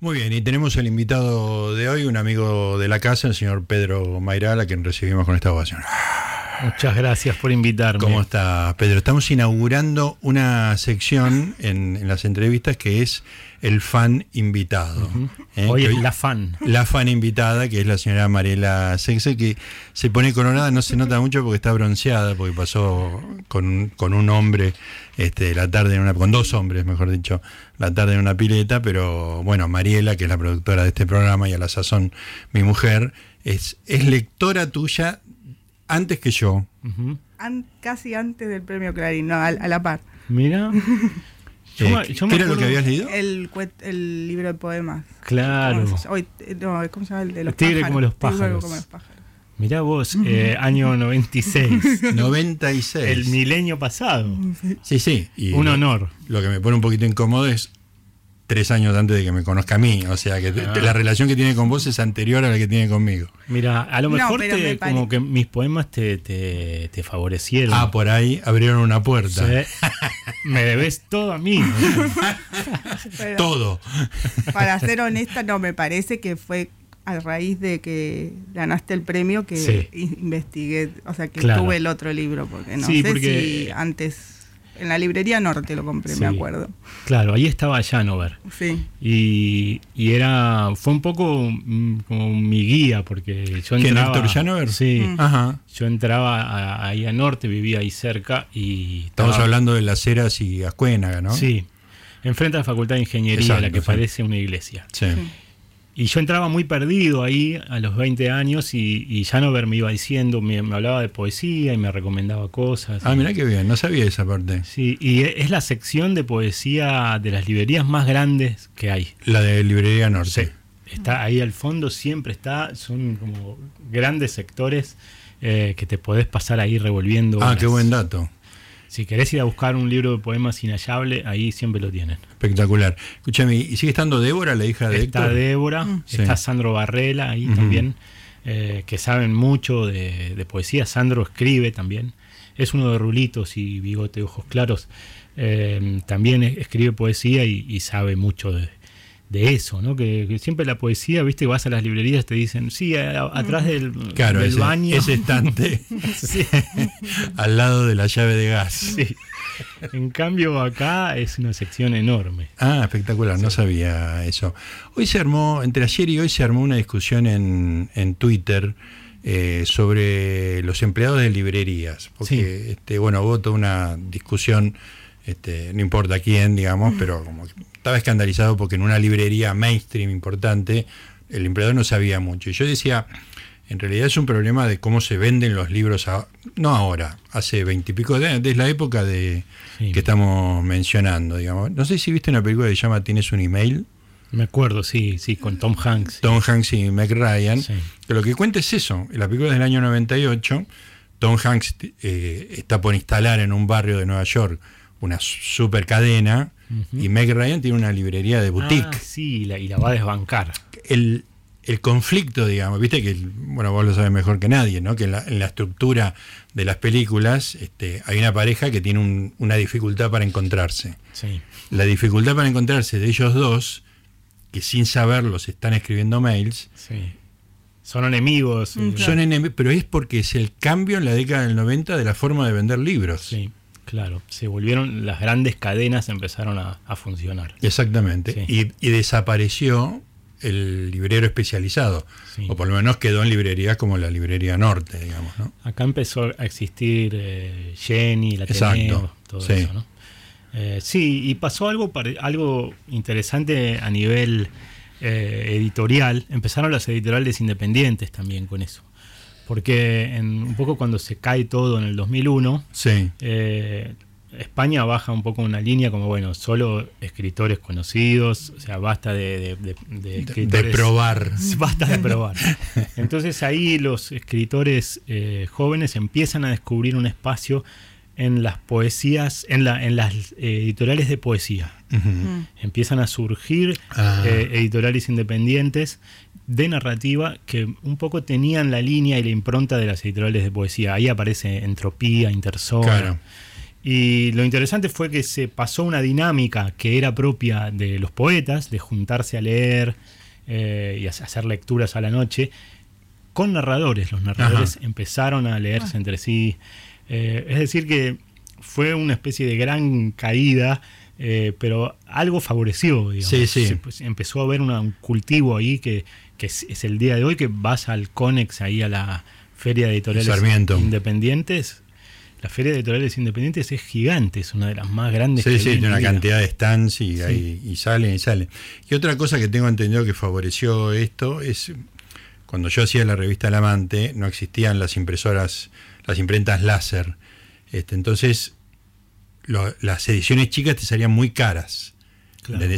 Muy bien, y tenemos el invitado de hoy, un amigo de la casa, el señor Pedro Mayral, a quien recibimos con esta ovación. Muchas gracias por invitarme. ¿Cómo está, Pedro? Estamos inaugurando una sección en, en las entrevistas que es el fan invitado. ¿eh? Hoy es la fan. La fan invitada, que es la señora Mariela Sexe, que se pone coronada, no se nota mucho porque está bronceada, porque pasó con, con un hombre este, la tarde en una, con dos hombres, mejor dicho, la tarde en una pileta, pero bueno, Mariela, que es la productora de este programa y a la sazón mi mujer, es, es lectora tuya antes que yo. casi antes del premio Clarín, no, a, la par. Mira. Eh, ¿Qué era lo que habías leído? El, el libro de poemas. Claro. No, ¿Cómo se llama? El de los Tigre como los pájaros. Como los pájaros. Mirá vos, eh, año 96. 96. El milenio pasado. Sí, sí. Un honor. Lo que me pone un poquito incómodo es tres años antes de que me conozca a mí. O sea, que ah. la relación que tiene con vos es anterior a la que tiene conmigo. Mira, a lo mejor como que mis poemas te, te, favorecieron. Ah, por ahí abrieron una puerta. me debes todo a mí. todo. Para ser honesta, no, me parece que fue a raíz de que ganaste el premio que investigué, o sea, que tuve el otro libro, porque no sé si antes en la librería norte lo compré, me acuerdo. Claro, ahí estaba Janover. Sí. Y, y, era, fue un poco mm, como mi guía, porque yo entraba... ¿Quién, Janover? Sí. Mm. Ajá. Yo entraba ahí a norte, vivía ahí cerca y... Estamos hablando de las Heras y Ascuénaga, ¿no? Sí. Enfrente a la Facultad de Ingeniería, la que parece una iglesia. sí. Y yo entraba muy perdido ahí a los 20 años y, y Janover me iba diciendo, me, hablaba de poesía y me recomendaba cosas. Ah, mira qué bien, no sabía esa parte. Sí, y e, es la sección de poesía de las librerías más grandes que hay. La de Librería Norte. Está ahí al fondo, siempre está, son como grandes sectores eh, que te podés pasar ahí revolviendo. Ah, qué buen dato. Si querés ir a buscar un libro de poemas inhallable, ahí siempre lo tienen. Espectacular. Escúchame, ¿y sigue estando Débora, la hija de está Débora, mm. está Sandro Barrela ahí también, eh, que saben mucho de, poesía. Sandro escribe también. Es uno de rulitos y bigote, ojos claros. Eh, también escribe poesía y sabe mucho de, de eso, ¿no? Que, siempre la poesía, viste, vas a las librerías te dicen, sí, atrás del, claro, baño. Ese estante al lado de la llave de gas. En cambio, acá es una sección enorme. Ah, espectacular, no sabía eso. Hoy se armó, entre ayer y hoy se armó una discusión en, en Twitter. Eh, sobre los empleados de librerías, porque este, bueno, hubo toda una discusión, este, no importa quién, digamos, pero como estaba escandalizado porque en una librería mainstream importante el empleador no sabía mucho. Y yo decía, en realidad es un problema de cómo se venden los libros, no ahora, hace veintipico de años, desde la época de que estamos mencionando, digamos. No sé si viste una película que se llama Tienes un email. Me acuerdo, sí, sí, con Tom Hanks. Tom Hanks y Meg Ryan. Que lo que cuenta es eso. La película es del año 98. Tom Hanks eh, está por instalar en un barrio de Nueva York una super cadena y Meg Ryan tiene una librería de boutique. Ah, sí, y la, va a desbancar. El, conflicto, digamos, viste que, bueno, vos lo sabes mejor que nadie, ¿no? Que en la, estructura de las películas este, hay una pareja que tiene una dificultad para encontrarse. Sí. La dificultad para encontrarse de ellos dos, que sin saberlo se están escribiendo mails. Sí. Son enemigos. Son enemigos, pero es porque es el cambio en la década del 90 de la forma de vender libros. Sí. Claro, se volvieron, las grandes cadenas empezaron a, funcionar. Exactamente. Y, desapareció el librero especializado, o por lo menos quedó en librerías como la librería norte, digamos. ¿no? Acá empezó a existir eh, Jenny, la Exacto. todo eso, ¿no? Eh, sí, y pasó algo, algo interesante a nivel eh, editorial. Empezaron las editoriales independientes también con eso porque en, un poco cuando se cae todo en el 2001, eh, España baja un poco una línea como, bueno, solo escritores conocidos, o sea, basta de, de, probar. Basta de probar. Entonces ahí los escritores eh, jóvenes empiezan a descubrir un espacio en las poesías, en, la, en las editoriales de poesía. Mm. Empiezan a surgir ah. eh, editoriales independientes de narrativa que un poco tenían la línea y la impronta de las editoriales de poesía. Ahí aparece Entropía, Intersol. Y lo interesante fue que se pasó una dinámica que era propia de los poetas, de juntarse a leer eh, y hacer lecturas a la noche, con narradores. Los narradores empezaron a leerse ah. entre sí. Eh, es decir, que fue una especie de gran caída, eh, pero algo favoreció. Digamos. Sí, pues, empezó a haber un cultivo ahí que, es, el día de hoy, que vas al CONEX, ahí a la Feria de Editoriales Independientes. La Feria de Editoriales Independientes es gigante, es una de las más grandes. Sí, sí, tiene una cantidad de stands y, y salen y salen. Y otra cosa que tengo entendido que favoreció esto es cuando yo hacía la revista El Amante, no existían las impresoras, las imprentas láser. Este, entonces, las ediciones chicas te salían muy caras.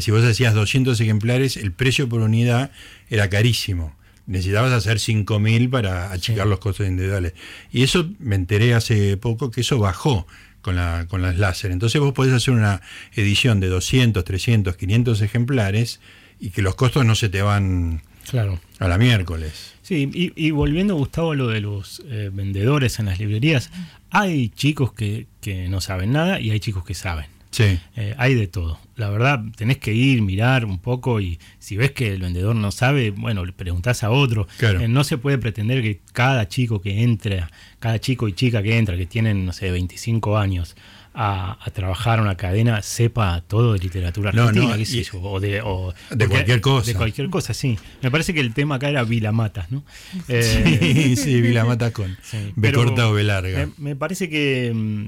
Si vos hacías 200 ejemplares, el precio por unidad era carísimo. Necesitabas hacer 5.000 para achicar los costos individuales. Y eso me enteré hace poco que eso bajó con, la, con las láser. Entonces vos podés hacer una edición de 200, 300, 500 ejemplares y que los costos no se te van Claro. A la miércoles. Sí, y, volviendo, Gustavo, a lo de los eh, vendedores en las librerías, hay chicos que, no saben nada y hay chicos que saben. Sí. Eh, hay de todo. La verdad, tenés que ir, mirar un poco y si ves que el vendedor no sabe, bueno, le preguntás a otro. Eh, no se puede pretender que cada chico que entra, cada chico y chica que entra, que tienen, no sé, 25 años, a, trabajar una cadena sepa todo de literatura argentina, o de, cualquier cosa. De cualquier cosa, sí. Me parece que el tema acá era Vilamatas, ¿no? sí, eh, sí, Vilamatas con B corta o B larga. Me, parece que, mm,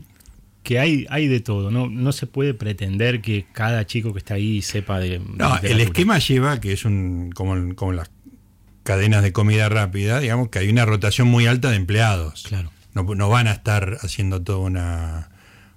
que hay, hay de todo, ¿no? No se puede pretender que cada chico que está ahí sepa de. No, el esquema lleva, que es un como, como las cadenas de comida rápida, digamos que hay una rotación muy alta de empleados. Claro. No, no van a estar haciendo toda una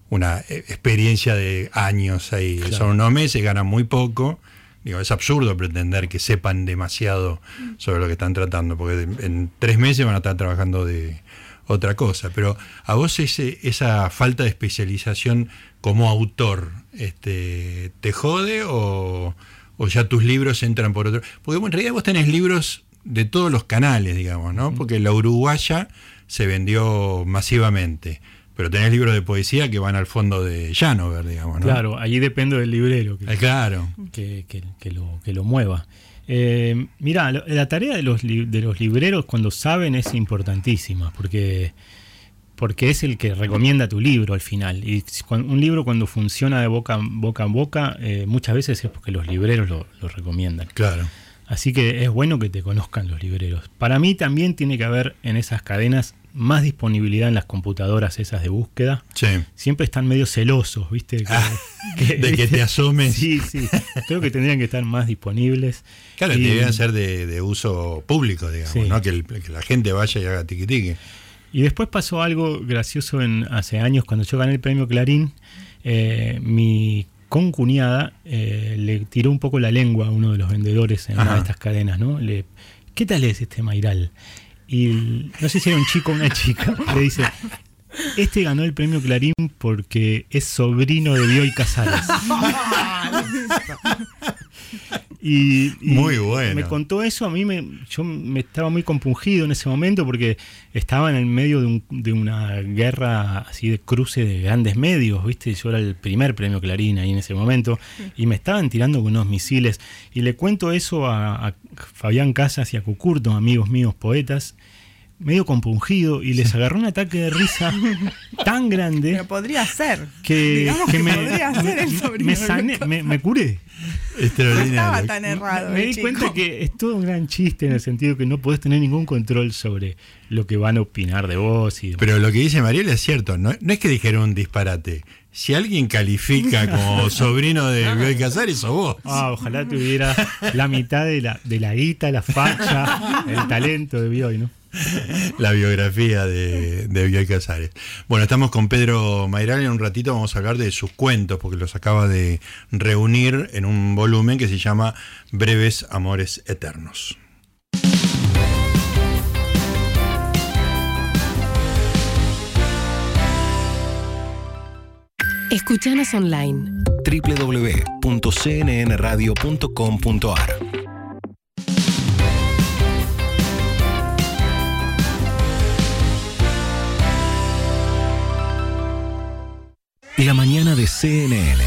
una experiencia de años ahí. Son unos meses, ganan muy poco. Digo, es absurdo pretender que sepan demasiado sobre lo que están tratando, porque en tres meses van a estar trabajando de otra cosa. Pero a vos ese, esa falta de especialización como autor, este, ¿te jode o, o ya tus libros entran por otro? Porque en realidad vos tenés libros de todos los canales, digamos, ¿no? Porque la uruguaya se vendió masivamente pero tenés libros de poesía que van al fondo de Llanover, digamos, ¿no? Claro, allí depende del librero que, eh, claro. que, lo, que lo mueva. Eh, mira, la tarea de los, de los libreros cuando saben es importantísima, porque, porque es el que recomienda tu libro al final. Y un libro cuando funciona de boca, boca a boca, eh, muchas veces es porque los libreros lo, lo recomiendan. Claro. Así que es bueno que te conozcan los libreros. Para mí también tiene que haber en esas cadenas más disponibilidad en las computadoras esas de búsqueda. Sí. Siempre están medio celosos, ¿viste? Ah, de que te asomes. Sí, sí. Creo que tendrían que estar más disponibles. Claro, y, deberían ser de, uso público, digamos, ¿no? Que, la gente vaya y haga tiquitique. Y después pasó algo gracioso en hace años cuando yo gané el premio Clarín. Eh, mi concuñada eh, le tiró un poco la lengua a uno de los vendedores en una de estas cadenas, ¿no? Le, ¿Qué tal es este Mairal? Y no sé si era un chico o una chica, le dice, este ganó el premio Clarín porque es sobrino de Bioy Casares. y, muy bueno. Me contó eso, a mí me, yo me estaba muy compungido en ese momento porque estaba en el medio de, de, una guerra así de cruce de grandes medios, ¿viste? Yo era el primer premio Clarín ahí en ese momento y me estaban tirando con unos misiles. Y le cuento eso a, a Fabián Casas y a Cucurto, amigos míos poetas, medio compungido y les agarró un ataque de risa tan grande. Pero podría ser. Que, me, podría ser el me, sané, me, curé. No estaba tan errado. Me, di cuenta que es todo un gran chiste en el sentido que no podés tener ningún control sobre lo que van a opinar de vos. Y Pero lo que dice Mariela es cierto, no, no es que dijeron un disparate. Si alguien califica como sobrino de Bioy Casares, sos vos. Ah, ojalá tuviera la mitad de la, de la guita, la facha, el talento de Bioy, ¿no? la biografía de, de Casares. Bueno, estamos con Pedro Mairal y en un ratito vamos a hablar de sus cuentos, porque los acaba de reunir en un volumen que se llama Breves Amores Eternos. Escuchanos online www.cnnradio.com.ar La mañana de CNN.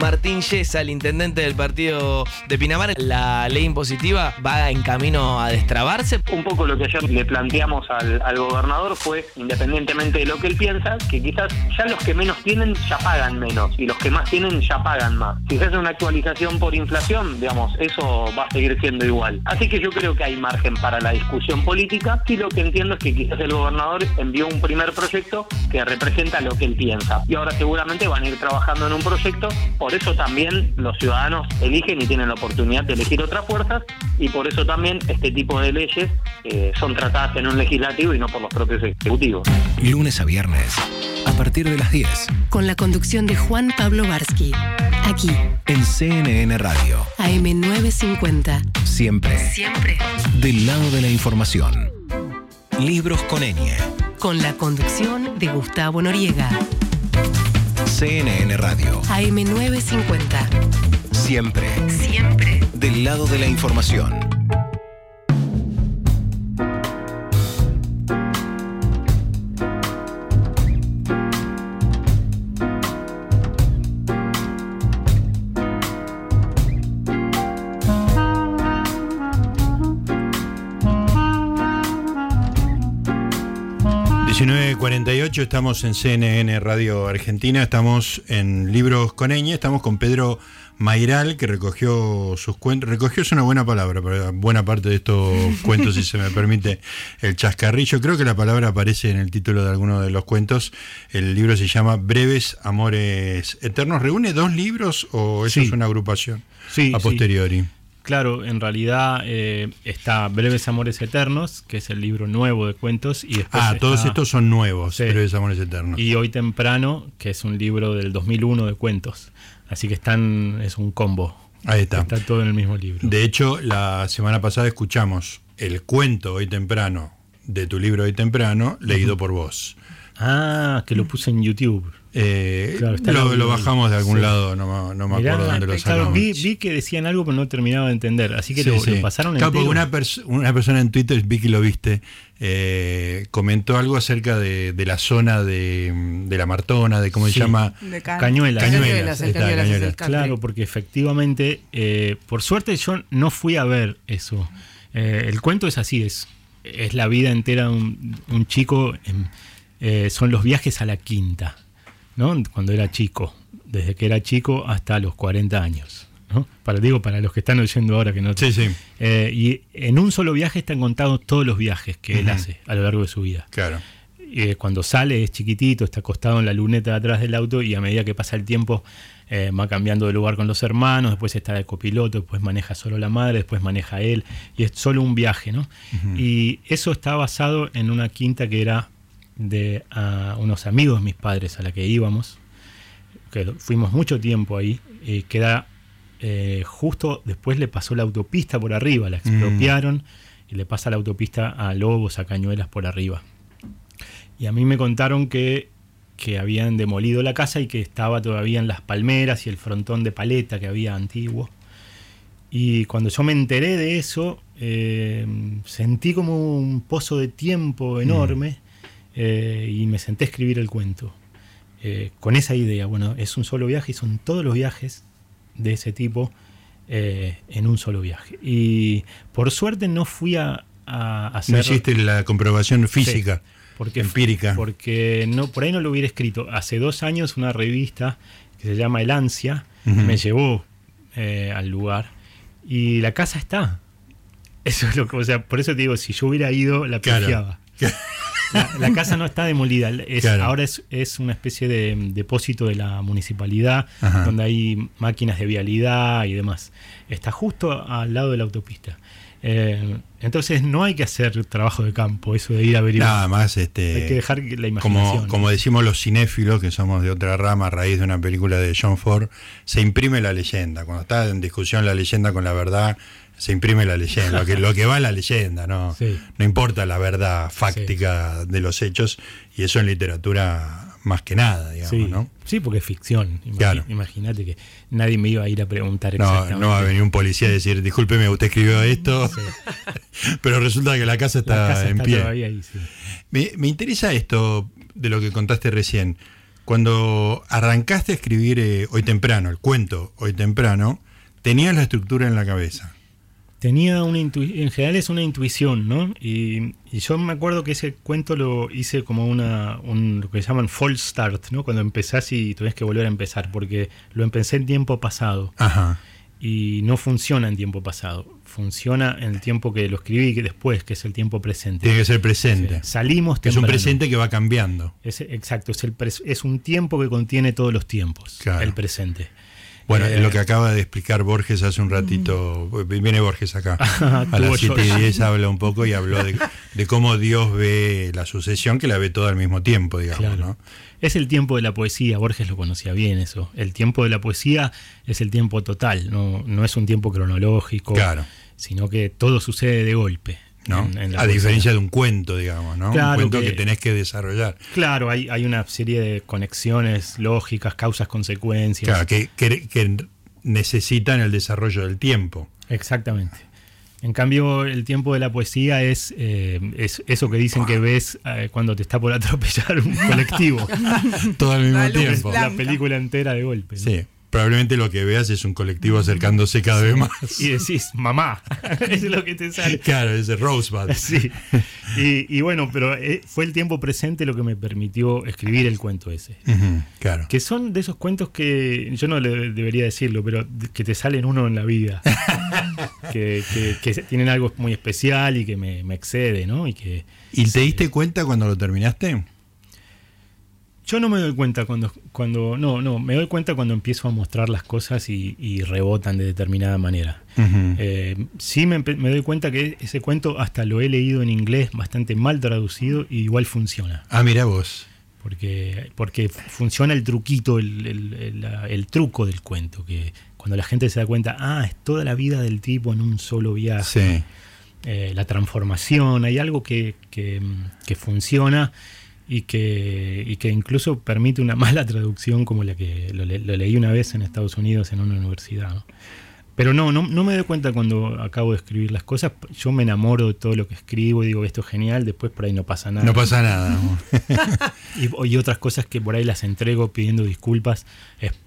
Martín Yesa, el intendente del partido de Pinamar, la ley impositiva va en camino a destrabarse. Un poco lo que ayer le planteamos al, gobernador fue, independientemente de lo que él piensa, que quizás ya los que menos tienen ya pagan menos y los que más tienen ya pagan más. Si se hace una actualización por inflación, digamos, eso va a seguir siendo igual. Así que yo creo que hay margen para la discusión política y lo que entiendo es que quizás el gobernador envió un primer proyecto que representa lo que él piensa. Y ahora seguramente van a ir trabajando en un proyecto por eso también los ciudadanos eligen y tienen la oportunidad de elegir otras fuerzas y por eso también este tipo de leyes eh, son tratadas en un legislativo y no por los propios ejecutivos. Lunes a viernes, a partir de las 10. Con la conducción de Juan Pablo Barsky. Aquí. En CNN Radio. AM950. Siempre. Siempre. Del lado de la información. Libros con ñ. Con la conducción de Gustavo Noriega. CNN Radio. AM950. Siempre. Siempre. Del lado de la información. 19.48, estamos en CNN Radio Argentina, estamos en Libros con Eñe, estamos con Pedro Mairal, que recogió sus cuentos, recogió es una buena palabra, pero buena parte de estos cuentos, si se me permite el chascarrillo. Creo que la palabra aparece en el título de alguno de los cuentos. El libro se llama Breves Amores Eternos. ¿Reúne dos libros o eso es una agrupación sí, a posteriori? Claro, en realidad eh, está Breves Amores Eternos, que es el libro nuevo de cuentos. Y ah, todos estos son nuevos, Breves Amores Eternos. Y Hoy Temprano, que es un libro del 2001 de cuentos. Así que están, es un combo. Ahí está. Está todo en el mismo libro. De hecho, la semana pasada escuchamos el cuento Hoy Temprano de tu libro Hoy Temprano, leído por vos. Ah, que lo puse en YouTube. Eh, lo, bajamos de algún lado, no, me acuerdo dónde lo sacamos. vi, que decían algo, pero no terminaba de entender. Así que lo, pasaron claro, una, una persona en Twitter, vi que lo viste, eh, comentó algo acerca de, la zona de, la Martona, de cómo se llama. Cañuelas. Cañuelas, Claro, porque efectivamente, eh, por suerte yo no fui a ver eso. el cuento es así, es, es la vida entera de un, chico, son los viajes a la quinta ¿no? cuando era chico, desde que era chico hasta los 40 años. ¿no? Para, digo, para los que están oyendo ahora que no. Sí, sí. Eh, y en un solo viaje están contados todos los viajes que él hace a lo largo de su vida. Claro. Eh, cuando sale es chiquitito, está acostado en la luneta de atrás del auto y a medida que pasa el tiempo eh, va cambiando de lugar con los hermanos, después está de copiloto, después maneja solo la madre, después maneja él, y es solo un viaje, ¿no? Y eso está basado en una quinta que era de unos amigos mis padres a la que íbamos, que fuimos mucho tiempo ahí, y queda eh, justo después le pasó la autopista por arriba, la expropiaron y le pasa la autopista a Lobos, a Cañuelas por arriba. Y a mí me contaron que, que habían demolido la casa y que estaba todavía en las palmeras y el frontón de paleta que había antiguo. Y cuando yo me enteré de eso, eh, sentí como un pozo de tiempo enorme eh, y me senté a escribir el cuento. Eh, con esa idea, bueno, es un solo viaje y son todos los viajes de ese tipo eh, en un solo viaje. Y por suerte no fui a, hacer... No hiciste la comprobación física, porque, empírica. Porque no, por ahí no lo hubiera escrito. Hace dos años una revista que se llama El Ansia me llevó al lugar y la casa está. Eso es lo que, o sea, por eso te digo, si yo hubiera ido, la claro. La, casa no está demolida, ahora es, una especie de depósito de la municipalidad, donde hay máquinas de vialidad y demás. Está justo al lado de la autopista. Eh, entonces no hay que hacer trabajo de campo, eso de ir a averiguar. Nada más, este, hay que dejar la imaginación. Como, como decimos los cinéfilos, que somos de otra rama a raíz de una película de John Ford, se imprime la leyenda. Cuando está en discusión la leyenda con la verdad, se imprime la leyenda, lo que, lo que va la leyenda, ¿no? No importa la verdad fáctica de los hechos, y eso en literatura más que nada, digamos, sí. ¿no? Sí, porque es ficción. Imagínate que nadie me iba a ir a preguntar no, exactamente. No va a venir un policía a decir, discúlpeme, usted escribió esto, pero resulta que la casa está en pie. me, me interesa esto de lo que contaste recién. cuando arrancaste a escribir eh, hoy temprano, el cuento hoy temprano, tenías la estructura en la cabeza. Tenía una intuición, en general es una intuición, ¿no? Y, yo me acuerdo que ese cuento lo hice como una, un, lo que llaman false start, ¿no? Cuando empezás y tuvieras que volver a empezar, porque lo empecé en tiempo pasado. Ajá. Y no funciona en tiempo pasado, funciona en el tiempo que lo escribí y que después, que es el tiempo presente. Tiene que ser presente. salimos Es un presente que va cambiando. Es, exacto, es, el es un tiempo que contiene todos los tiempos, el presente. Bueno, lo que acaba de explicar Borges hace un ratito, viene Borges acá, a las 7 y 10 habla un poco y habló de, cómo Dios ve la sucesión, que la ve todo al mismo tiempo, digamos. ¿no? Es el tiempo de la poesía, Borges lo conocía bien eso. El tiempo de la poesía es el tiempo total, no, no es un tiempo cronológico, sino que todo sucede de golpe. A diferencia de un cuento, digamos, ¿no? un cuento que, tenés que desarrollar. Claro, hay, hay una serie de conexiones lógicas, causas, consecuencias. Claro, que, que necesitan el desarrollo del tiempo. Exactamente. En cambio, el tiempo de la poesía es, eh, es eso que dicen que ves eh, cuando te está por atropellar un colectivo. Todo al mismo tiempo. La película entera de golpe. Sí probablemente lo que veas es un colectivo acercándose cada vez más. Y decís, mamá, es lo que te sale. Claro, ese Rosebud. Sí. Y, bueno, pero eh, fue el tiempo presente lo que me permitió escribir el cuento ese. claro. Que son de esos cuentos que, yo no le debería decirlo, pero que te salen uno en la vida. que, tienen algo muy especial y que me, excede, ¿no? Y, que, ¿Y te diste cuenta cuando lo terminaste? Yo no me doy cuenta cuando, cuando, no, no, me doy cuenta cuando empiezo a mostrar las cosas y, rebotan de determinada manera. Eh, sí me, doy cuenta que ese cuento hasta lo he leído en inglés bastante mal traducido y igual funciona. Ah, mira vos. Porque, porque funciona el truquito, el, truco del cuento, que cuando la gente se da cuenta, ah, es toda la vida del tipo en un solo viaje. Eh, la transformación, hay algo que, que, que funciona y que, y que incluso permite una mala traducción como la que lo, leí una vez en Estados Unidos en una universidad. Pero no, no, no, me doy cuenta cuando acabo de escribir las cosas. Yo me enamoro de todo lo que escribo y digo, esto es genial, después por ahí no pasa nada. No pasa nada. y, otras cosas que por ahí las entrego pidiendo disculpas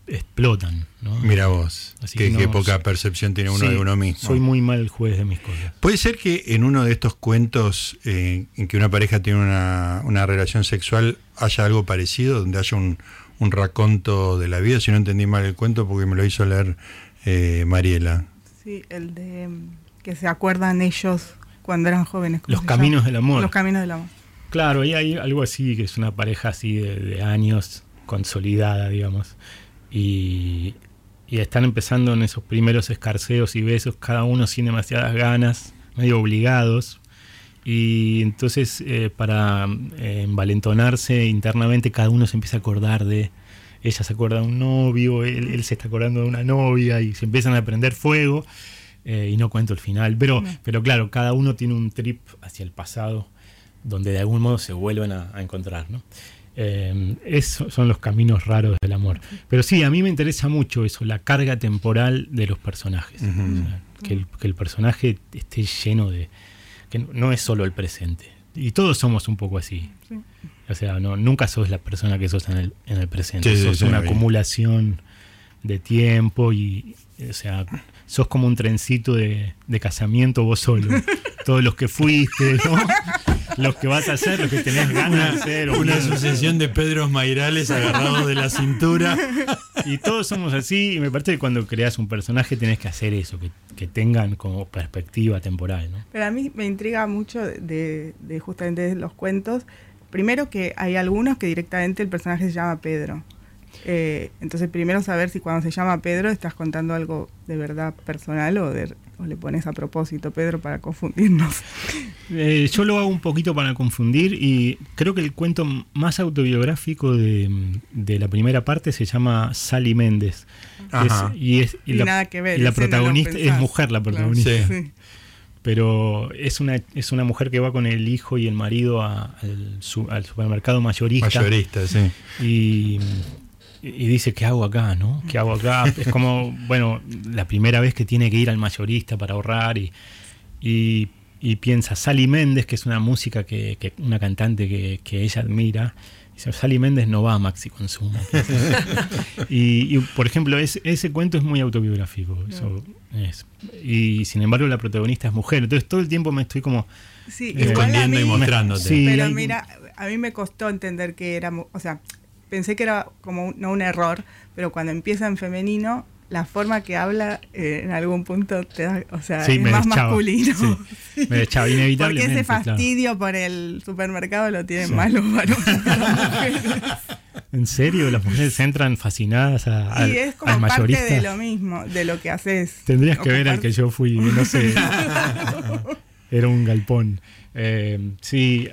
explotan. Mira vos, qué, poca percepción tiene uno de uno mismo. Soy muy mal juez de mis cosas. Puede ser que en uno de estos cuentos eh, en que una pareja tiene una, una, relación sexual haya algo parecido, donde haya un, un raconto de la vida. Si no entendí mal el cuento, porque me lo hizo leer eh, Mariela. Sí, el de mm, que se acuerdan ellos cuando eran jóvenes. Los caminos del amor. Los caminos del amor. Claro, y hay algo así, que es una pareja así de, años, consolidada, digamos. Y, están empezando en esos primeros escarceos y besos, cada uno sin demasiadas ganas, medio obligados. Y entonces, eh, para eh, envalentonarse internamente, cada uno se empieza a acordar de ella se acuerda de un novio, él, se está acordando de una novia y se empiezan a prender fuego. Eh, y no cuento el final, pero, pero claro, cada uno tiene un trip hacia el pasado donde de algún modo se vuelven a, encontrar. ¿no? Eh, esos son los caminos raros del amor. Pero sí, a mí me interesa mucho eso, la carga temporal de los personajes. que, el, que, el, personaje esté lleno de... que no es solo el presente. Y todos somos un poco así. O sea, no, nunca sos la persona que sos en el, en el presente. sos una acumulación de tiempo y, o sea, sos como un trencito de, casamiento vos solo. Todos los que fuiste, ¿no? los que vas a hacer, los que tenés ganas de hacer. Una sucesión de Pedros Mairales agarrados de la cintura. Y todos somos así, y me parece que cuando creas un personaje tenés que hacer eso, que, tengan como perspectiva temporal. ¿no? Pero a mí me intriga mucho de, de justamente los cuentos primero que hay algunos que directamente el personaje se llama Pedro. Eh, entonces, primero saber si cuando se llama Pedro estás contando algo de verdad personal o, de, le pones a propósito Pedro para confundirnos. Eh, yo lo hago un poquito para confundir y creo que el cuento más autobiográfico de, la primera parte se llama Sally Méndez. y es y, nada que ver. Y la protagonista es mujer, la protagonista pero es una, es una mujer que va con el hijo y el marido al, supermercado mayorista. Mayorista, sí. Y, dice, ¿qué hago acá? ¿no? ¿Qué hago acá? es como, bueno, la primera vez que tiene que ir al mayorista para ahorrar y, y, piensa, Sally Méndez, que es una música, que, una cantante que, ella admira, Sally Méndez no va a Maxi Consumo. y, por ejemplo, ese cuento es muy autobiográfico. y sin embargo, la protagonista es mujer. Entonces, todo el tiempo me estoy como. Sí, escondiendo y mostrándote. pero mira, a mí me costó entender que era. O sea, pensé que era como no un error, pero cuando empieza en femenino, la forma que habla eh, en algún punto te da, o sea, es más masculino. Me echaba inevitablemente. Porque ese fastidio por el supermercado lo tienen más los varones. ¿En serio? Las mujeres entran fascinadas a, y es como parte de lo mismo, de lo que haces. Tendrías que ver al que yo fui, no sé. Era un galpón. Eh, sí,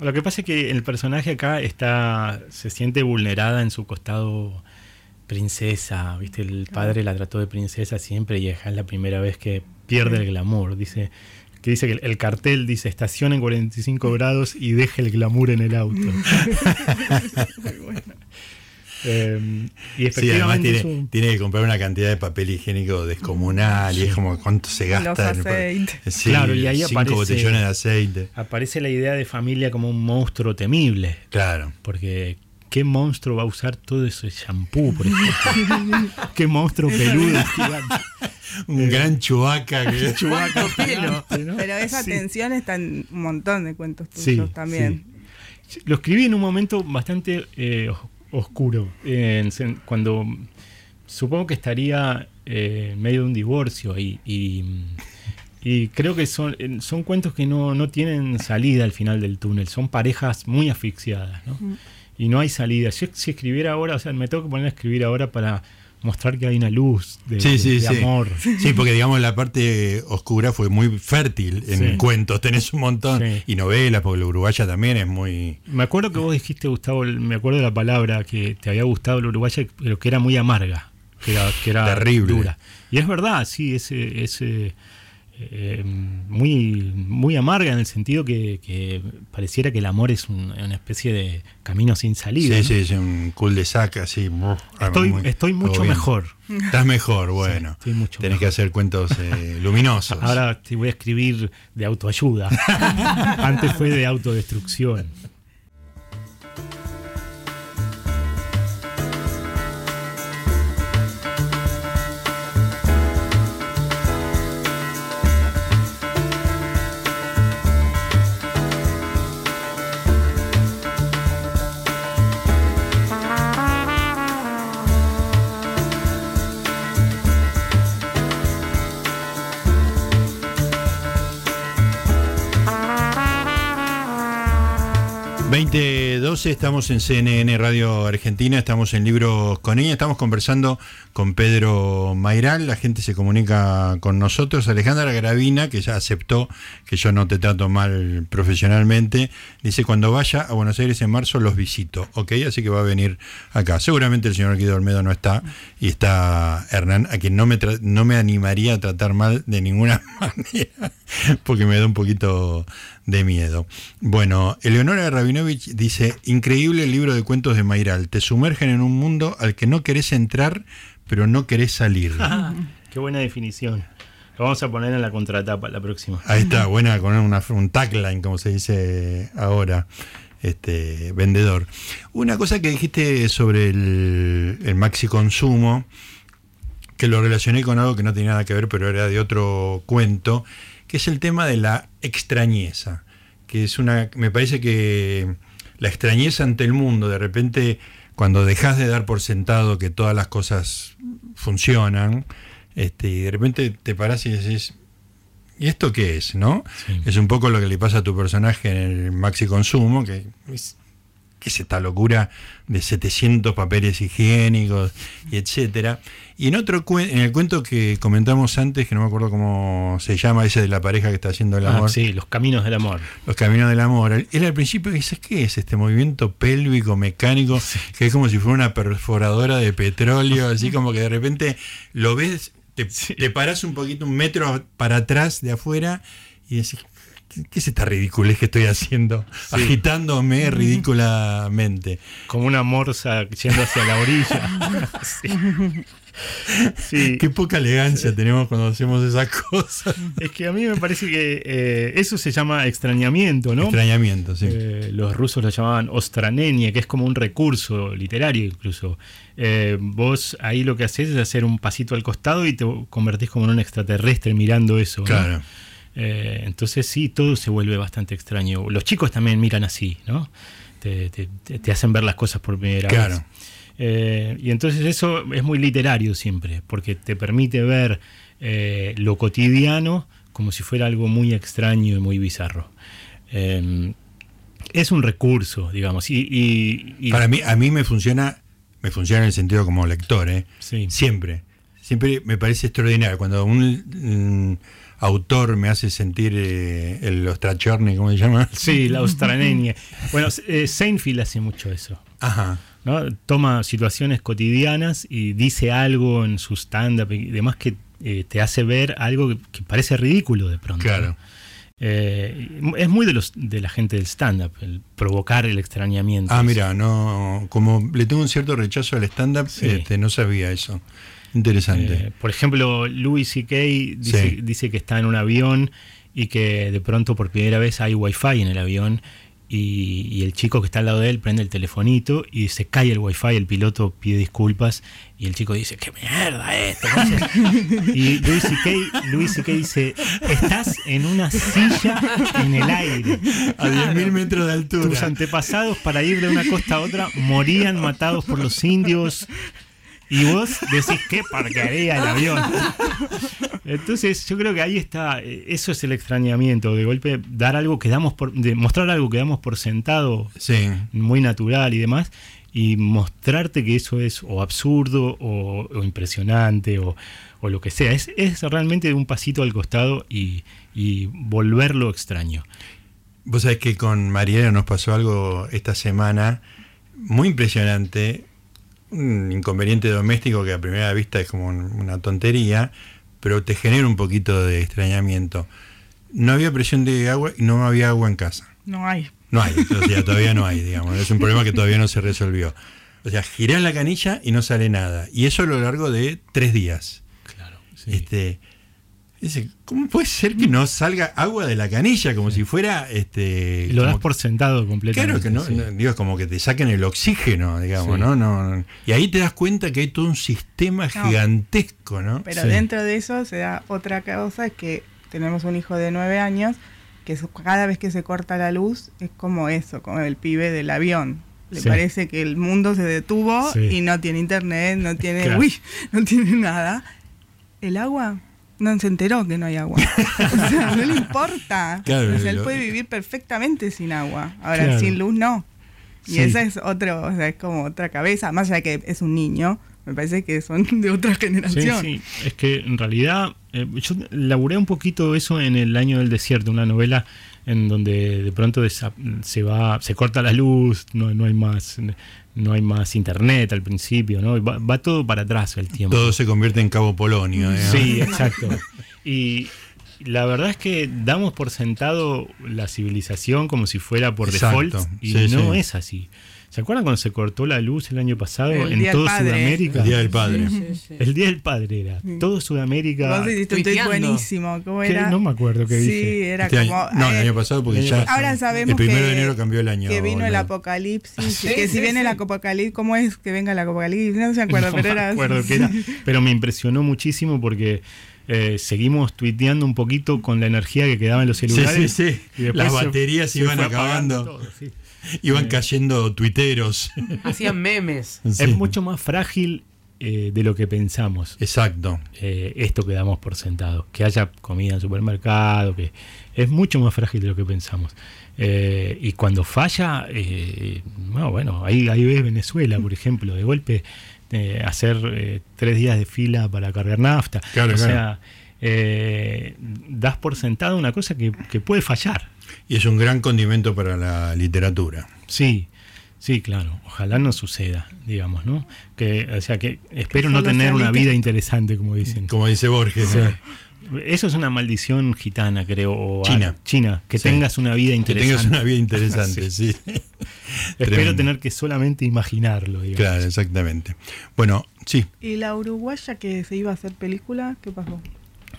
lo que pasa es que el personaje acá está se siente vulnerada en su costado princesa, ¿viste? El padre la trató de princesa siempre y es la primera vez que pierde el glamour. Dice que dice que el, cartel dice estación en 45 grados y deje el glamour en el auto. Em, y efectivamente tiene, que comprar una cantidad de papel higiénico descomunal y es como cuánto se gasta. claro, y ahí cinco botellones de aceite. Aparece la idea de familia como un monstruo temible. Claro. Porque ¿Qué monstruo va a usar todo ese shampoo, por ejemplo? ¿Qué monstruo peludo Un eh, gran chubaca. Que... chubaca pelo. Pero esa tensión está en un montón de cuentos tuyos también. Lo escribí en un momento bastante eh, oscuro. cuando supongo que estaría eh, en medio de un divorcio y, y, creo que son, son cuentos que no, no, tienen salida al final del túnel. Son parejas muy asfixiadas. ¿no? Mm y no hay salida. Si, si escribiera ahora, o sea, me tengo que poner a escribir ahora para mostrar que hay una luz de, amor. Sí, porque digamos la parte oscura fue muy fértil en cuentos, tenés un montón. Y novelas, porque la uruguaya también es muy... Me acuerdo que vos dijiste, Gustavo, me acuerdo de la palabra que te había gustado la uruguaya, pero que era muy amarga, que era, que era Terrible. dura. Y es verdad, sí, ese... ese eh, muy, muy amarga en el sentido que, pareciera que el amor es una especie de camino sin salida. Sí, sí, es un cul de así. Estoy, estoy mucho mejor. Estás mejor, bueno. Tenés que hacer cuentos eh, luminosos. Ahora te voy a escribir de autoayuda. Antes fue de autodestrucción. 2012 estamos en CNN Radio Argentina, estamos en Libros con ella, estamos conversando con Pedro Mairal, la gente se comunica con nosotros, Alejandra Gravina, que ya aceptó que yo no te trato mal profesionalmente, dice cuando vaya a Buenos Aires en marzo los visito, ¿ok? Así que va a venir acá. Seguramente el señor Guido Olmedo no está y está Hernán, a quien no me, no me animaría a tratar mal de ninguna manera, porque me da un poquito de miedo. Bueno, Eleonora Rabinovich dice, increíble el libro de cuentos de Mayral, te sumergen en un mundo al que no querés entrar, pero no querés salir. Qué buena definición. Lo vamos a poner en la contratapa la próxima. Ahí está, buena con una, un tagline, como se dice ahora, este vendedor. Una cosa que dijiste sobre el, el maxi consumo, que lo relacioné con algo que no tiene nada que ver, pero era de otro cuento, que es el tema de la extrañeza, que es una, me parece que la extrañeza ante el mundo, de repente, cuando dejas de dar por sentado que todas las cosas funcionan, este, y de repente te paras y decís, ¿y esto qué es? ¿no? Es un poco lo que le pasa a tu personaje en el Maxi Consumo, que ¿Qué es esta locura de 700 papeles higiénicos y etcétera? Y en otro en el cuento que comentamos antes, que no me acuerdo cómo se llama, ese de la pareja que está haciendo el ah, amor. sí, los caminos del amor. Los caminos del amor. Él al principio dice, ¿qué es este movimiento pélvico mecánico? Que es como si fuera una perforadora de petróleo, así como que de repente lo ves, te, te paras un poquito, un metro para atrás de afuera y decís, ¿qué es esta ridiculez que estoy haciendo? Agitándome ridículamente. Como una morsa yendo hacia la orilla. sí. Qué poca elegancia tenemos cuando hacemos esas cosas. Es que a mí me parece que eh, eso se llama extrañamiento, ¿no? Extrañamiento, sí. Eh, los rusos lo llamaban ostranenia, que es como un recurso literario incluso. Eh, vos ahí lo que haces es hacer un pasito al costado y te convertís como en un extraterrestre mirando eso. Claro. Entonces sí, todo se vuelve bastante extraño. Los chicos también miran así, ¿no? Te, te hacen ver las cosas por primera claro. vez. Eh, y entonces eso es muy literario siempre, porque te permite ver eh, lo cotidiano como si fuera algo muy extraño y muy bizarro. Eh, es un recurso, digamos. Y, Para mí, a mí me funciona, me funciona en el sentido como lector, ¿eh? Siempre. Siempre me parece extraordinario. Cuando un, autor me hace sentir el ostrachorne, ¿cómo se llama? Sí, la ostranenia. bueno, Seinfeld hace mucho eso. Ajá. Toma situaciones cotidianas y dice algo en su stand-up y demás que eh, te hace ver algo que, parece ridículo de pronto. Claro. Eh, es muy de los de la gente del stand-up, el provocar el extrañamiento. Ah, mira, no, como le tengo un cierto rechazo al stand-up, este, no sabía eso. Interesante. Eh, por ejemplo, Louis C.K. Dice, dice que está en un avión y que de pronto por primera vez hay wifi en el avión y, el chico que está al lado de él prende el telefonito y se cae el wifi, el piloto pide disculpas y el chico dice, ¡qué mierda esto! y Luis C.K. Luis dice, estás en una silla en el aire. A 10.000 metros de altura. Tus antepasados para ir de una costa a otra morían matados por los indios y vos decís qué parquearía el avión. Entonces yo creo que ahí está, eh, eso es el extrañamiento, de golpe dar algo que damos por, de mostrar algo que damos por sentado, muy natural y demás, y mostrarte que eso es o absurdo o, impresionante o, lo que sea. Es, es realmente un pasito al costado y, y volverlo extraño. Vos sabés que con Mariela nos pasó algo esta semana muy impresionante un inconveniente doméstico que a primera vista es como una tontería, pero te genera un poquito de extrañamiento. No había presión de agua y no había agua en casa. No hay. No hay, o sea, todavía no hay, digamos. Es un problema que todavía no se resolvió. O sea, girás la canilla y no sale nada. Y eso a lo largo de tres días. Claro. Este, Dice, ¿cómo puede ser que no salga agua de la canilla como si fuera este lo das por sentado completamente. Claro que no, digo, como que te saquen el oxígeno, digamos, ¿no? ¿no? Y ahí te das cuenta que hay todo un sistema gigantesco, ¿no? Pero dentro de eso se da otra cosa, que tenemos un hijo de nueve años, que cada vez que se corta la luz es como eso, como el pibe del avión. Le parece que el mundo se detuvo y no tiene internet, no tiene no tiene nada. El agua no se enteró que no hay agua. o sea, no le importa. o sea, él puede vivir perfectamente sin agua. Ahora, sin luz no. Y esa es otro, o sea, es como otra cabeza, más allá que es un niño, me parece que son de otra generación. Sí, sí. Es que en realidad eh, yo laburé un poquito eso en El año del desierto, una novela en donde de pronto se va, se corta la luz, no, no hay más no hay más internet al principio, ¿no? Va, todo para atrás el tiempo. Todo se convierte en Cabo Polonio. ¿eh? Sí, exacto. Y la verdad es que damos por sentado la civilización como si fuera por default y no es así. ¿Se acuerdan cuando se cortó la luz el año pasado en todo Sudamérica? El Día del Padre. El Día del Padre era. Todo Sudamérica. buenísimo. ¿Cómo era? No me acuerdo qué sí, dije. era este como. no, el año pasado porque ya. Ahora sabemos el primero de enero cambió el año. Que vino el apocalipsis. que si viene el apocalipsis, ¿cómo es que venga el apocalipsis? No se acuerda, pero era. acuerdo que era. Pero me impresionó muchísimo porque. Eh, seguimos tuiteando un poquito con la energía que quedaba en los celulares. Sí, sí, sí. Las baterías iban acabando. Todo, sí. Iban cayendo tuiteros. Hacían memes. Es mucho más frágil eh, de lo que pensamos. Exacto. Eh, esto que damos por sentado. Que haya comida en supermercado, que es mucho más frágil de lo que pensamos. Eh, y cuando falla, bueno, ahí, ahí ves Venezuela, por ejemplo, de golpe hacer tres días de fila para cargar nafta. Claro, o sea, das por sentado una cosa que puede fallar. Y es un gran condimento para la literatura. Sí, sí, claro. Ojalá no suceda, digamos, ¿no? Que, o sea, que espero no tener una vida interesante, como dicen. Como dice Borges. Eso es una maldición gitana, creo. O China. China, que tengas una vida interesante. Que tengas una vida interesante, sí. Espero tener que solamente imaginarlo. Digamos. Claro, exactamente. Bueno, sí. ¿Y la uruguaya que se iba a hacer película, qué pasó?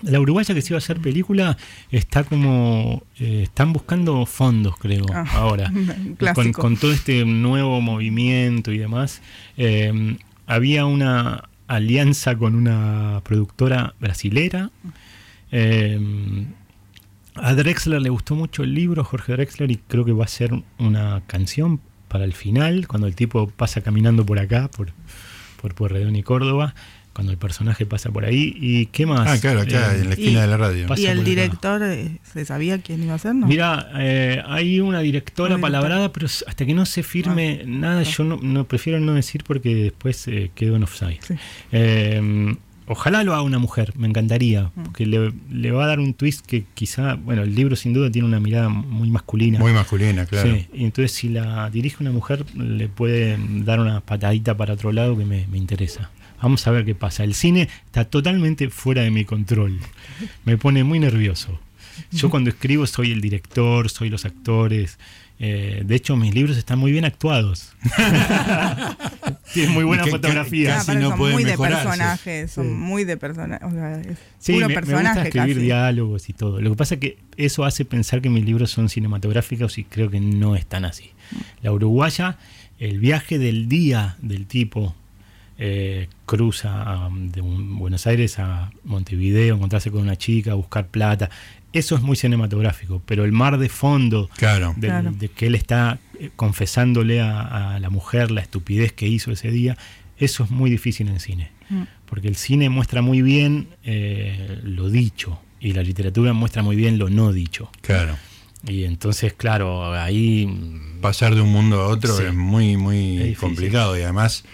La uruguaya que se iba a hacer película está como. Eh, están buscando fondos, creo, ah, ahora. Con, con, todo este nuevo movimiento y demás. Eh, había una alianza con una productora brasilera. Eh, a Drexler le gustó mucho el libro, Jorge Drexler, y creo que va a ser una canción para el final, cuando el tipo pasa caminando por acá, por, por Puerredón y Córdoba cuando el personaje pasa por ahí. ¿Y qué más? Ah, claro, acá eh, en la esquina de la radio. ¿Y el director eh, se sabía quién iba a ser? No? Mira, eh, hay una directora palabrada, pero hasta que no se firme ah. nada, yo no, prefiero no decir porque después quedo en offside. ojalá lo haga una mujer, me encantaría, mm. porque le, va a dar un twist que quizá, bueno, el libro sin duda tiene una mirada muy masculina. Muy masculina, claro. Sí, y entonces si la dirige una mujer, le puede dar una patadita para otro lado que me interesa. Vamos a ver qué pasa. El cine está totalmente fuera de mi control. Me pone muy nervioso. Yo cuando escribo soy el director, soy los actores. Eh, de hecho, mis libros están muy bien actuados. Tienen muy buena fotografía. son muy de personajes, son muy de personajes. sí, me, gusta escribir diálogos y todo. Lo que pasa es que eso hace pensar que mis libros son cinematográficos y creo que no están así. La uruguaya, el viaje del día del tipo eh, cruza de Buenos Aires a Montevideo, encontrarse con una chica, buscar plata. Eso es muy cinematográfico, pero el mar de fondo de, que él está eh, confesándole a, la mujer la estupidez que hizo ese día, eso es muy difícil en cine. Mm. Porque el cine muestra muy bien eh, lo dicho y la literatura muestra muy bien lo no dicho. Claro. Y entonces, claro, ahí... Pasar de un mundo a otro es muy, muy complicado y además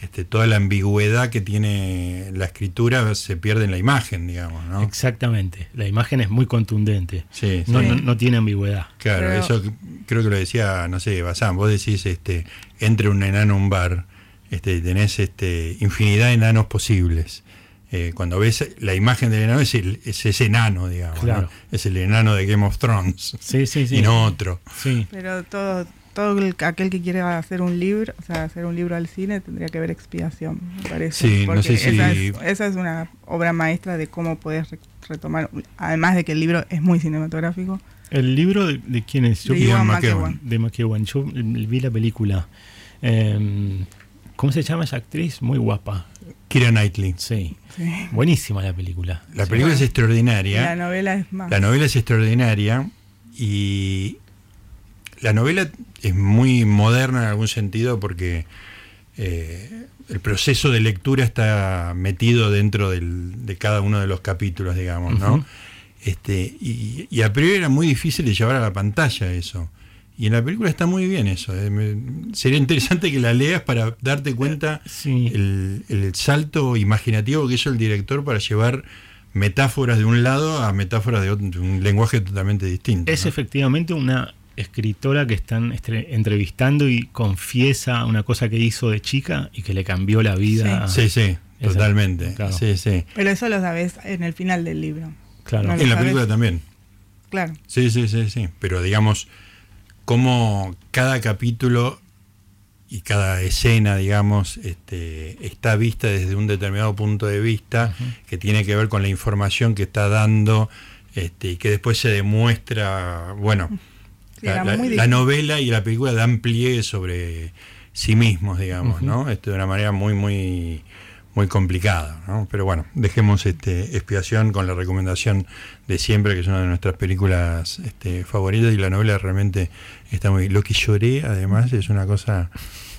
este, toda la ambigüedad que tiene la escritura se pierde en la imagen, digamos, ¿no? Exactamente, la imagen es muy contundente, sí, no, tiene ambigüedad. Claro, eso creo que lo decía, no sé, Bazán, vos decís, este, entre un enano a un bar, este, tenés este, infinidad de enanos posibles. Eh, cuando ves la imagen del enano es, ese enano, digamos, es el enano de Game of Thrones sí, sí, sí. y no otro. Sí. Pero todo, todo aquel que quiera hacer un libro, o sea, hacer un libro al cine, tendría que ver Expiación, me parece. Sí, no sé si... esa, es, una obra maestra de cómo puedes retomar, además de que el libro es muy cinematográfico. ¿El libro de, quién es? Yo, de Iwan McEwan. De McEwan. Yo vi la película. Em, ¿Cómo se llama esa actriz? Muy guapa. Kira Knightley. Sí. Buenísima la película. La película es extraordinaria. La novela es más. La novela es extraordinaria y la novela es muy moderna en algún sentido porque eh, el proceso de lectura está metido dentro de cada uno de los capítulos, digamos, ¿no? Este, y, a priori era muy difícil de llevar a la pantalla eso. Y en la película está muy bien eso. Eh, sería interesante que la leas para darte cuenta el, salto imaginativo que hizo el director para llevar metáforas de un lado a metáforas de, un lenguaje totalmente distinto. Es efectivamente una escritora que están entrevistando y confiesa una cosa que hizo de chica y que le cambió la vida. Sí, sí, totalmente. Sí, sí. Pero eso lo sabes en el final del libro. Claro. en la película también. Claro. Sí, sí, sí, sí. Pero digamos, como cada capítulo y cada escena, digamos, este, está vista desde un determinado punto de vista que tiene que ver con la información que está dando este, y que después se demuestra, bueno, la, novela y la película dan pliegue sobre sí mismos, digamos, ¿no? Esto de una manera muy, muy, muy complicada, ¿no? Pero bueno, dejemos este expiación con la recomendación de siempre, que es una de nuestras películas este, favoritas, y la novela realmente está muy. Lo que lloré, además, es una cosa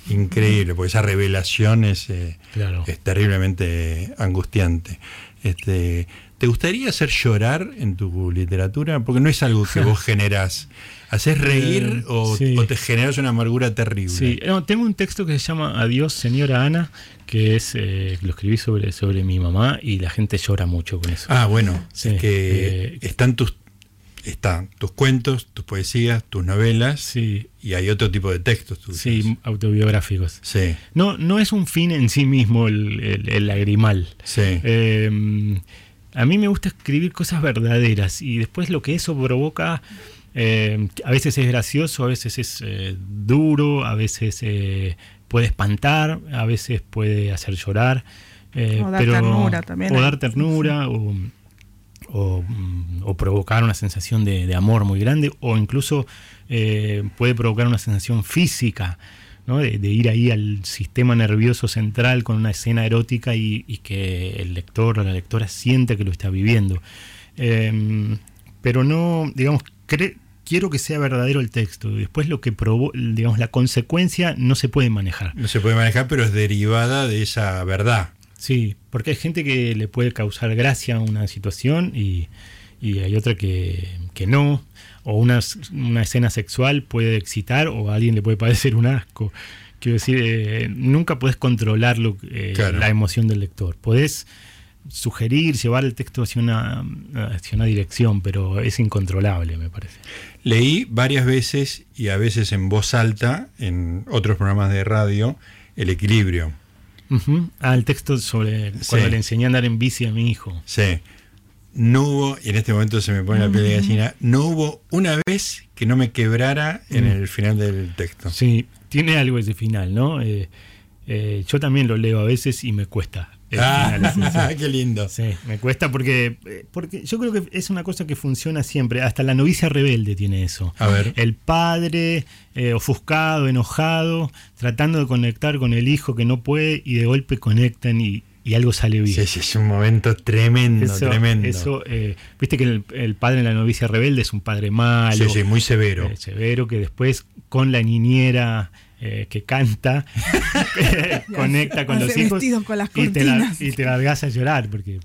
increíble, porque esa revelación es, eh, es terriblemente angustiante. Este, ¿Te gustaría hacer llorar en tu literatura? Porque no es algo que vos generas ¿Haces reír o, te generas una amargura terrible? Sí, tengo un texto que se llama Adiós, señora Ana, que es eh, lo escribí sobre, sobre mi mamá y la gente llora mucho con eso. Ah, bueno, es que eh, están tus están tus cuentos, tus poesías, tus novelas sí. y hay otro tipo de textos. Sí, autobiográficos. Sí. No, no es un fin en sí mismo el, el, lagrimal. Sí. A mí me gusta escribir cosas verdaderas y después lo que eso provoca, eh, a veces es gracioso, a veces es eh, duro, a veces puede espantar, a veces puede hacer llorar. o dar ternura también. O dar ternura, o, provocar una sensación de, amor muy grande, o incluso puede provocar una sensación física de, ir ahí al sistema nervioso central con una escena erótica y, que el lector o la lectora siente que lo está viviendo. Em, pero no, digamos, quiero que sea verdadero el texto. Después lo que probó, digamos, la consecuencia no se puede manejar. No se puede manejar, pero es derivada de esa verdad. Sí, porque hay gente que le puede causar gracia a una situación y, hay otra que, que no o una, una, escena sexual puede excitar o a alguien le puede parecer un asco. Quiero decir, eh, nunca puedes controlar eh, la emoción del lector. Podés sugerir, llevar el texto hacia una, hacia una dirección, pero es incontrolable, me parece. Leí varias veces y a veces en voz alta, en otros programas de radio, El Equilibrio. Ah, el texto sobre cuando le enseñé a andar en bici a mi hijo. Sí no hubo, y en este momento se me pone la piel de gallina, no hubo una vez que no me quebrara en el final del texto. Sí, tiene algo ese final, ¿no? Eh, eh, yo también lo leo a veces y me cuesta. Ah, qué lindo. Sí, me cuesta porque, eh, porque yo creo que es una cosa que funciona siempre. Hasta la novicia rebelde tiene eso. A ver. El padre ofuscado, enojado, tratando de conectar con el hijo que no puede y de golpe conectan y, y algo sale bien. Sí, sí, es un momento tremendo, tremendo. Eso, eh, viste que el, padre en la novicia rebelde es un padre malo. Sí, sí, muy severo. Eh, severo, que después con la niñera eh, que canta, conecta con los hijos con las y, te y te largas a llorar, porque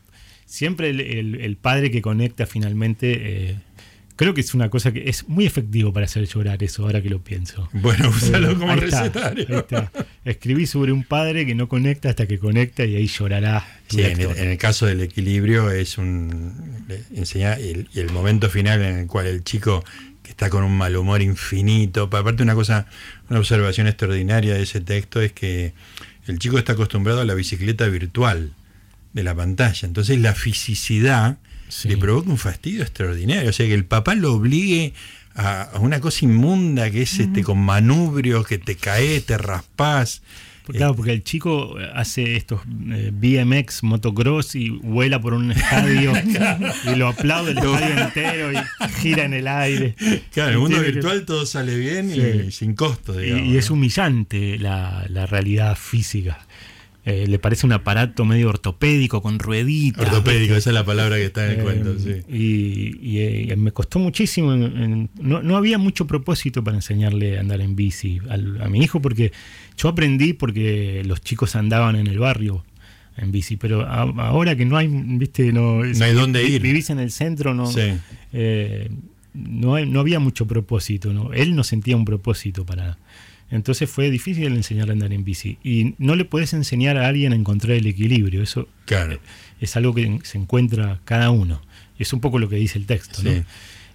siempre el, padre que conecta finalmente Creo que es una cosa que es muy efectivo para hacer llorar eso, ahora que lo pienso. Bueno, úsalo como recetario. Escribí sobre un padre que no conecta hasta que conecta y ahí llorará. Sí, en el, caso del equilibrio es un enseñar el, el momento final en el cual el chico que está con un mal humor infinito. Aparte una cosa, una observación extraordinaria de ese texto es que el chico está acostumbrado a la bicicleta virtual de la pantalla. Entonces la fisicidad le provoca un fastidio extraordinario. O sea, que el papá lo obligue a, una cosa inmunda que es este con manubrios, que te caes, te raspás. Claro, porque el chico hace estos eh, BMX, motocross y vuela por un estadio y lo aplaude el estadio entero y gira en el aire. Claro, en el mundo virtual todo sale bien y sin costo. y, es humillante la, la realidad física. Eh, le parece un aparato medio ortopédico con rueditas. Ortopédico, esa es la palabra que está en el eh, cuento, sí. Y, eh, me costó muchísimo. no, había mucho propósito para enseñarle a andar en bici a mi hijo, porque yo aprendí porque los chicos andaban en el barrio en bici, pero ahora que no hay, viste, no, no hay dónde ir. Vivís en el centro, no, no, no había mucho propósito. ¿no? Él no sentía un propósito para entonces fue difícil enseñarle a andar en bici. Y no le puedes enseñar a alguien a encontrar el equilibrio. Eso es algo que se encuentra cada uno. Es un poco lo que dice el texto. ¿no?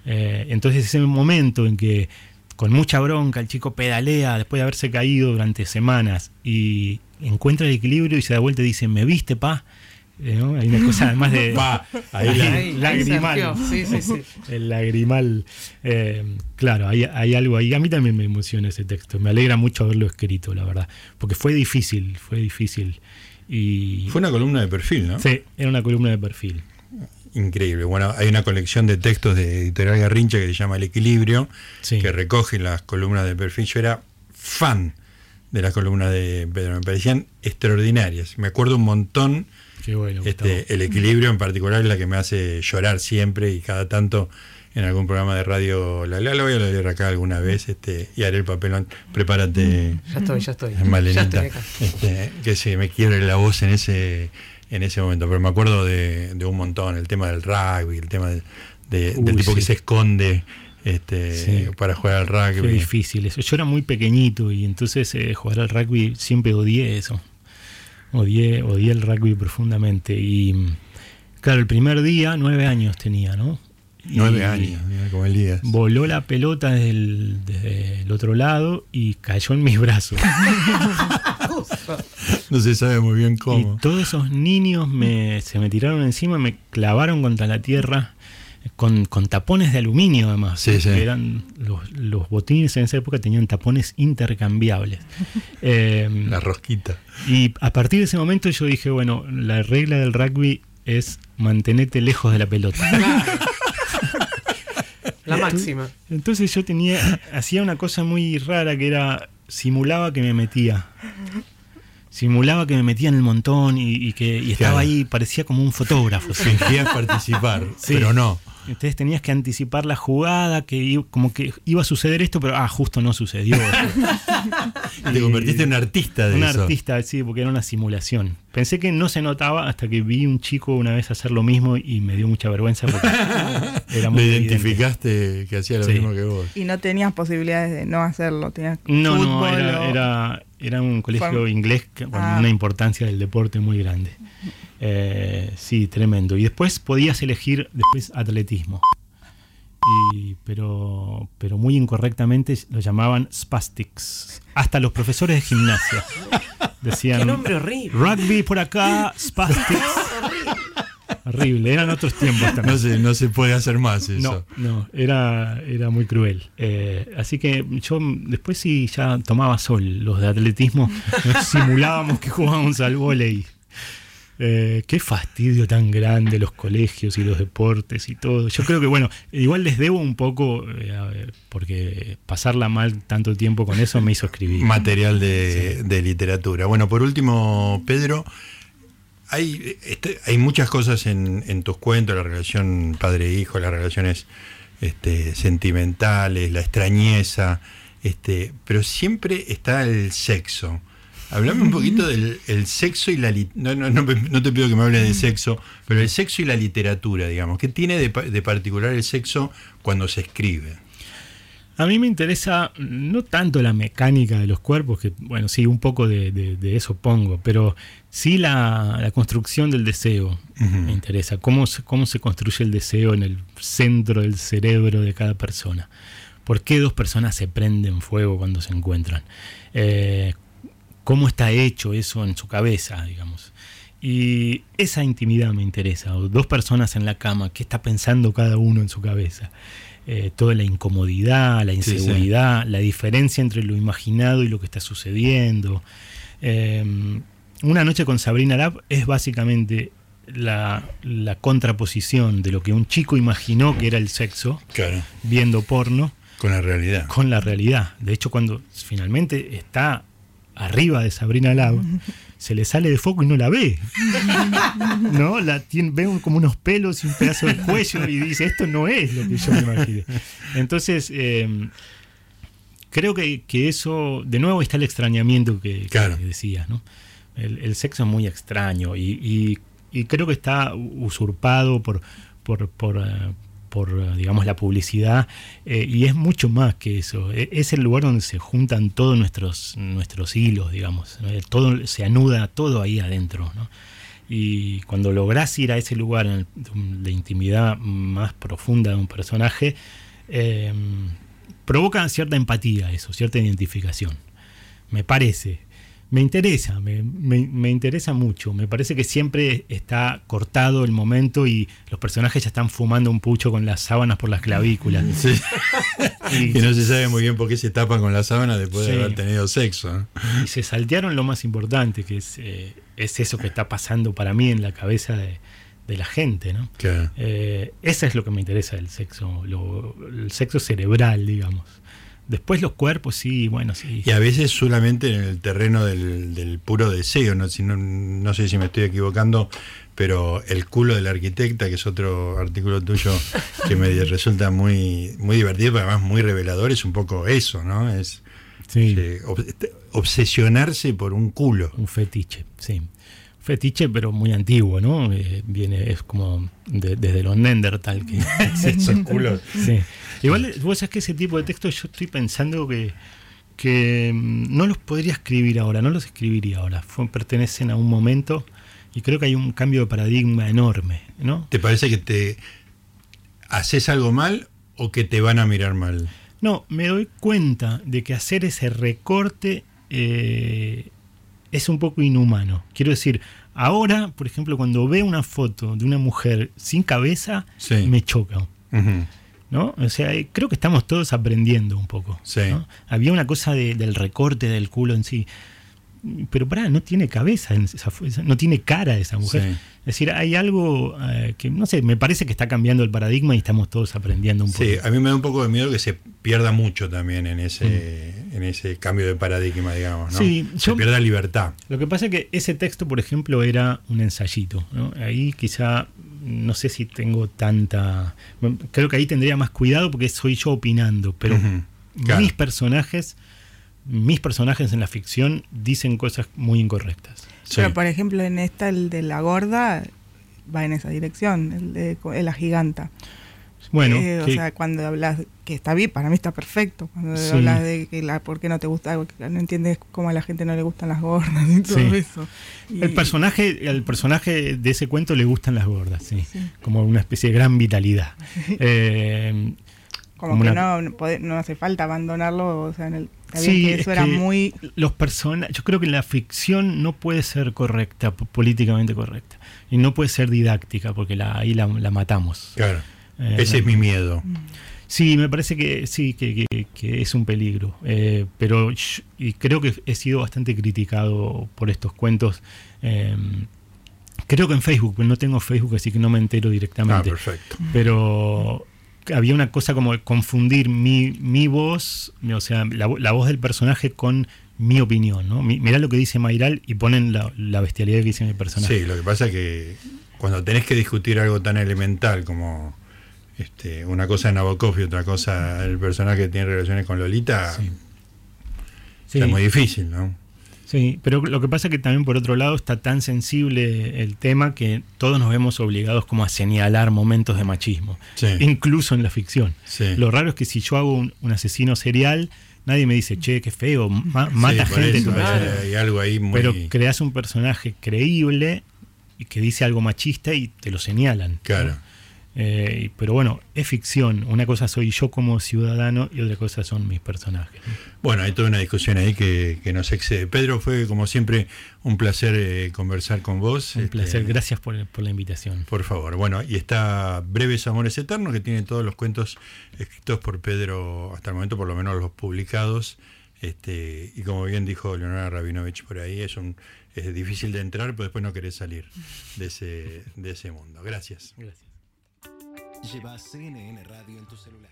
Eh, entonces ese momento en que con mucha bronca el chico pedalea después de haberse caído durante semanas y encuentra el equilibrio y se da vuelta y dice, ¿me viste, pa? Eh, hay una cosa además de. ahí lagrimal. El lagrimal. Eh, claro, hay, hay, algo ahí. A mí también me emociona ese texto. Me alegra mucho haberlo escrito, la verdad. Porque fue difícil, fue difícil. Y... Fue una columna de perfil, ¿no? Sí, era una columna de perfil. Increíble. Bueno, hay una colección de textos de Editorial Garrincha que se llama El Equilibrio, que recoge las columnas de perfil. Yo era fan de las columnas de Pedro, me parecían extraordinarias. Me acuerdo un montón este, el equilibrio en particular es la que me hace llorar siempre y cada tanto en algún programa de radio la, la, voy a leer acá alguna vez este, y haré el papelón. Prepárate. Ya estoy, ya estoy. Malenita, este, que se me quiebre la voz en ese en ese momento. Pero me acuerdo de, un montón, el tema del rugby, el tema de, del tipo que se esconde este, para jugar al rugby. Qué difícil eso. Yo era muy pequeñito y entonces eh, jugar al rugby siempre odié eso odié, el rugby profundamente. Y claro, el primer día, nueve años tenía, ¿no? Nueve años, como el día. Voló la pelota desde el, otro lado y cayó en mis brazos. no se sabe muy bien cómo. Y todos esos niños me, se me tiraron encima, me clavaron contra la tierra. Con, tapones de aluminio además. Sí, sí. Eran los, botines en esa época tenían tapones intercambiables. Em, la rosquita. Y a partir de ese momento yo dije, bueno, la regla del rugby es mantenerte lejos de la pelota. La máxima. Entonces yo tenía, hacía una cosa muy rara que era, simulaba que me metía. Simulaba que me metía en el montón y, que estaba ahí, parecía como un fotógrafo. Fingías participar, pero no. Entonces tenías que anticipar la jugada, que como que iba a suceder esto, pero ah, justo no sucedió. Te convertiste en un artista de un eso. Un artista, sí, porque era una simulación. Pensé que no se notaba hasta que vi un chico una vez hacer lo mismo y me dio mucha vergüenza porque era muy identificaste que hacía lo mismo que vos. Y no tenías posibilidades de no hacerlo, tenías No, no, era, era, un colegio inglés con ah. una importancia del deporte muy grande. Eh, sí, tremendo. Y después podías elegir después atletismo. pero, pero muy incorrectamente lo llamaban spastics. Hasta los profesores de gimnasia decían ¿Qué nombre horrible. rugby por acá, spastics. horrible, eran otros tiempos también. No se, no se puede hacer más eso. No, no era, era muy cruel. Eh, así que yo después sí ya tomaba sol. Los de atletismo simulábamos que jugábamos al volei. Eh, qué fastidio tan grande los colegios y los deportes y todo. Yo creo que, bueno, igual les debo un poco, eh, porque pasarla mal tanto tiempo con eso me hizo escribir. Material de, literatura. Bueno, por último, Pedro, hay, este, hay muchas cosas en, tus cuentos, la relación padre-hijo, las relaciones este, sentimentales, la extrañeza, este, pero siempre está el sexo. Hablame un poquito del sexo y la no, no, no, te pido que me hables de sexo, pero el sexo y la literatura, digamos. ¿Qué tiene de, particular el sexo cuando se escribe? A mí me interesa no tanto la mecánica de los cuerpos, que bueno, sí, un poco de, eso pongo, pero sí la, construcción del deseo me interesa, cómo se, cómo se construye el deseo en el centro del cerebro de cada persona. ¿Por qué dos personas se prenden fuego cuando se encuentran? Eh, cómo está hecho eso en su cabeza, digamos. Y esa intimidad me interesa, o dos personas en la cama, qué está pensando cada uno en su cabeza. Eh, toda la incomodidad, la inseguridad, la diferencia entre lo imaginado y lo que está sucediendo. Em, una noche con Sabrina Lab es básicamente la, contraposición de lo que un chico imaginó que era el sexo, viendo porno. Con la realidad. Con la realidad. De hecho, cuando finalmente está arriba de Sabrina Lau, se le sale de foco y no la ve. ¿No? La tiene, ve como unos pelos y un pedazo de cuello y dice, esto no es lo que yo me imaginé. Entonces, eh, creo que, eso, de nuevo está el extrañamiento que, decías, ¿no? El, sexo es muy extraño y, creo que está usurpado por, por, por, eh, por digamos la publicidad eh, y es mucho más que eso. E, es el lugar donde se juntan todos nuestros nuestros hilos digamos todo se anuda todo ahí adentro y cuando logras ir a ese lugar de intimidad más profunda de un personaje em, provoca cierta empatía eso cierta identificación. Me parece me interesa, me, interesa mucho. Me parece que siempre está cortado el momento y los personajes ya están fumando un pucho con las sábanas por las clavículas. y, no se sabe muy bien por qué se tapan con las sábanas después de haber tenido sexo. Y se saltearon lo más importante, que es, eh, es eso que está pasando para mí en la cabeza de, la gente. ¿no? Eh, eso es lo que me interesa del sexo, el sexo cerebral, digamos. Después los cuerpos, sí, bueno, sí. Y a veces solamente en el terreno del, puro deseo, ¿no? Si no, sé si me estoy equivocando, pero el culo del arquitecta, que es otro artículo tuyo que me resulta muy, muy divertido, pero además muy revelador, es un poco eso, ¿no? Es obsesionarse por un culo. Un fetiche, sí. Fetiche, pero muy antiguo, ¿no? Eh, viene, es como desde los Neandertal que existen. culos. Sí. Igual, vos sabés que ese tipo de textos yo estoy pensando que, que mm, no los podría escribir ahora, no los escribiría ahora. pertenecen a un momento y creo que hay un cambio de paradigma enorme, ¿no? ¿Te parece que te haces algo mal o que te van a mirar mal. No, me doy cuenta de que hacer ese recorte eh, es un poco inhumano. Quiero decir, ahora, por ejemplo, cuando veo una foto de una mujer sin cabeza, me choca. ¿No? O sea, eh, creo que estamos todos aprendiendo un poco. Había una cosa del recorte del culo en sí pero pará, no tiene cabeza, no tiene cara esa mujer. Es decir, hay algo eh, que, no sé, me parece que está cambiando el paradigma y estamos todos aprendiendo un poco. Sí, a mí me da un poco de miedo que se pierda mucho también en ese, mm. en ese cambio de paradigma, digamos. ¿no? Sí, se pierda libertad. Lo que pasa es que ese texto, por ejemplo, era un ensayito. Ahí quizá, no sé si tengo tanta... Creo que ahí tendría más cuidado porque soy yo opinando, pero mis personajes mis personajes en la ficción dicen cosas muy incorrectas. Pero por ejemplo en esta, el de la gorda, va en esa dirección, el de la giganta. Bueno, eh, o sea, cuando hablas, que está bien, para mí está perfecto, cuando hablas de que la, por qué no te gusta algo, que no entiendes cómo a la gente no le gustan las gordas y todo eso. el personaje, el personaje de ese cuento le gustan las gordas, sí, como una especie de gran vitalidad. eh, como, que no, no, hace falta abandonarlo, o sea, en el, sí, que eso era muy... Los yo creo que la ficción no puede ser correcta, políticamente correcta, y no puede ser didáctica, porque la, ahí la, matamos. Claro, ese es mi miedo. Sí, me parece que sí, que, es un peligro, eh, pero y creo que he sido bastante criticado por estos cuentos. Eh, creo que en Facebook, no tengo Facebook, así que no me entero directamente. Ah, perfecto. Pero había una cosa como confundir mi, mi voz, o sea, la, voz del personaje con mi opinión, ¿no? Mirá lo que dice Mayral y ponen la, bestialidad que dice mi personaje. Sí, lo que pasa es que cuando tenés que discutir algo tan elemental como este, una cosa en Nabokov y otra cosa el personaje que tiene relaciones con Lolita, es muy difícil, ¿no? Sí, pero lo que pasa es que también por otro lado está tan sensible el tema que todos nos vemos obligados como a señalar momentos de machismo, incluso en la ficción. Lo raro es que si yo hago un, asesino serial, nadie me dice, che, qué feo, mata gente. hay, algo ahí muy... Pero creas un personaje creíble y que dice algo machista y te lo señalan. Claro. Eh, pero bueno, es ficción. Una cosa soy yo como ciudadano y otra cosa son mis personajes. Bueno, hay toda una discusión ahí que, nos excede. Pedro, fue como siempre un placer eh, conversar con vos. Un placer, este, gracias por, la invitación. Por favor. Bueno, y está Breves Amores Eternos, que tiene todos los cuentos escritos por Pedro, hasta el momento por lo menos los publicados. Este, y como bien dijo Leonora Rabinovich por ahí, es un es difícil de entrar, pero después no querés salir de ese, de ese mundo. Gracias. Gracias. Lleva CNN Radio en tu celular.